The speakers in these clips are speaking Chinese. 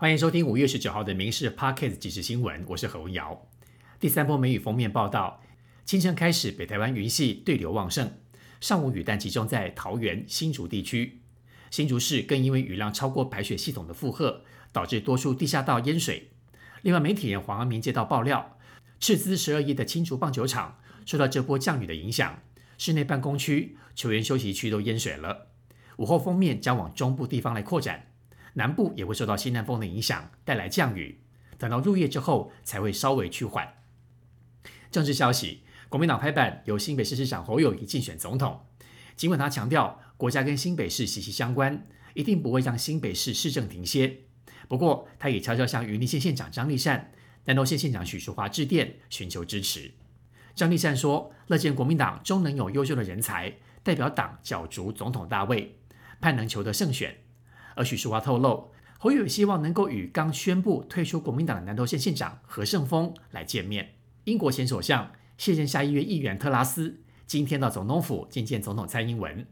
欢迎收听五月十九号的《民事 Pocket 即时新闻》，我是何文瑶。第三波梅雨封面报道，清晨开始，北台湾云系对流旺盛，上午雨弹集中在桃园、新竹地区。新竹市更因为雨量超过排水系统的负荷，导致多处地下道淹水。另外，媒体人黄阿明接到爆料，斥资十二亿的青竹棒球场受到这波降雨的影响，室内办公区、球员休息区都淹水了。午后封面将往中部地方来扩展。南部也会受到西南风的影响，带来降雨。等到入夜之后，才会稍微趋缓。政治消息：国民党拍板由新北市市长侯友谊竞选总统。尽管他强调国家跟新北市息息相关，一定不会让新北市市政停歇。不过，他也悄悄向云林县县长张立善、南投县县长许淑华致电，寻求支持。张立善说：“乐见国民党中能有优秀的人才代表党角逐总统大位，盼能求得胜选。”而许淑华透露，侯友希望能够与刚宣布退出国民党的南投县县长何胜峰来见面。英国前首相、现任下议院议员特拉斯今天到总统府觐见总统蔡英文。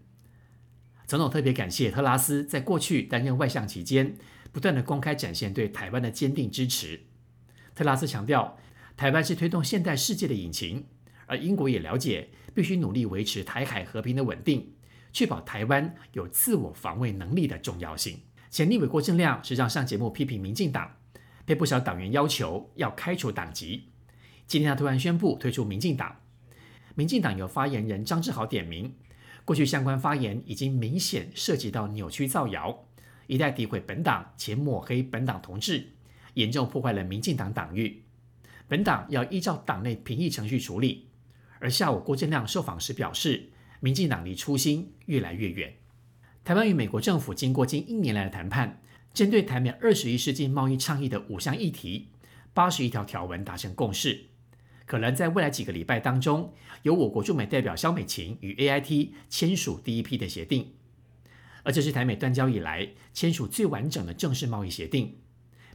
总统特别感谢特拉斯在过去担任外相期间，不断的公开展现对台湾的坚定支持。特拉斯强调，台湾是推动现代世界的引擎，而英国也了解必须努力维持台海和平的稳定。确保台湾有自我防卫能力的重要性。前立委郭正亮时常上上节目批评民进党，被不少党员要求要开除党籍。今天他突然宣布退出民进党。民进党由发言人张志豪点名，过去相关发言已经明显涉及到扭曲造谣，一再诋毁本党且抹黑本党同志，严重破坏了民进党党誉。本党要依照党内评议程序处理。而下午郭正亮受访时表示。民进党离初心越来越远。台湾与美国政府经过近一年来的谈判，针对台美二十一世纪贸易倡议的五项议题，八十一条条文达成共识，可能在未来几个礼拜当中，由我国驻美代表肖美琴与 AIT 签署第一批的协定。而这是台美断交以来签署最完整的正式贸易协定，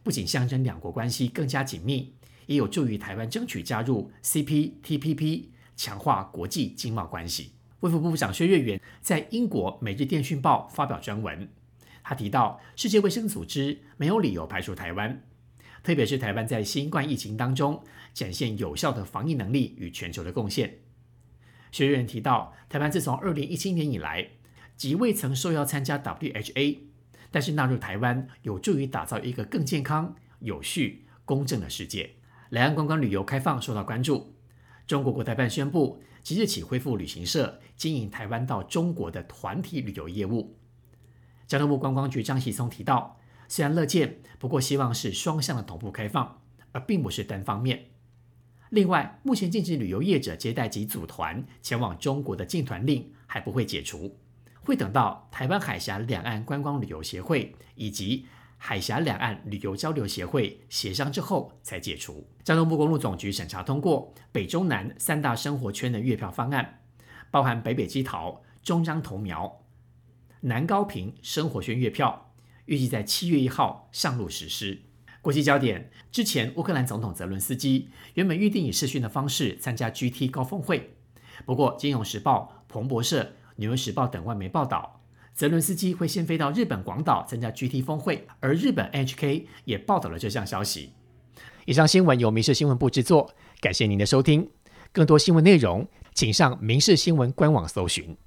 不仅象征两国关系更加紧密，也有助于台湾争取加入 CPTPP，强化国际经贸关系。卫福部部长薛岳元在英国《每日电讯报》发表专文，他提到，世界卫生组织没有理由排除台湾，特别是台湾在新冠疫情当中展现有效的防疫能力与全球的贡献。薛岳元提到，台湾自从二零一七年以来，即未曾受邀参加 WHA，但是纳入台湾有助于打造一个更健康、有序、公正的世界。两岸观光旅游开放受到关注，中国国台办宣布。即日起恢复旅行社经营台湾到中国的团体旅游业务。交通部观光局张喜松提到，虽然乐见，不过希望是双向的同步开放，而并不是单方面。另外，目前禁止旅游业者接待及组团前往中国的禁团令还不会解除，会等到台湾海峡两岸观光旅游协会以及。海峡两岸旅游交流协会协商之后才解除。交通部公路总局审查通过北中南三大生活圈的月票方案，包含北北基桃、中彰头苗、南高平生活圈月票，预计在七月一号上路实施。国际焦点：之前乌克兰总统泽伦斯基原本预定以视讯的方式参加 GT 高峰会，不过《金融时报》、彭博社、《纽约时报》等外媒报道。泽伦斯基会先飞到日本广岛参加 GT 峰会，而日本 HK 也报道了这项消息。以上新闻由民事新闻部制作，感谢您的收听。更多新闻内容，请上民事新闻官网搜寻。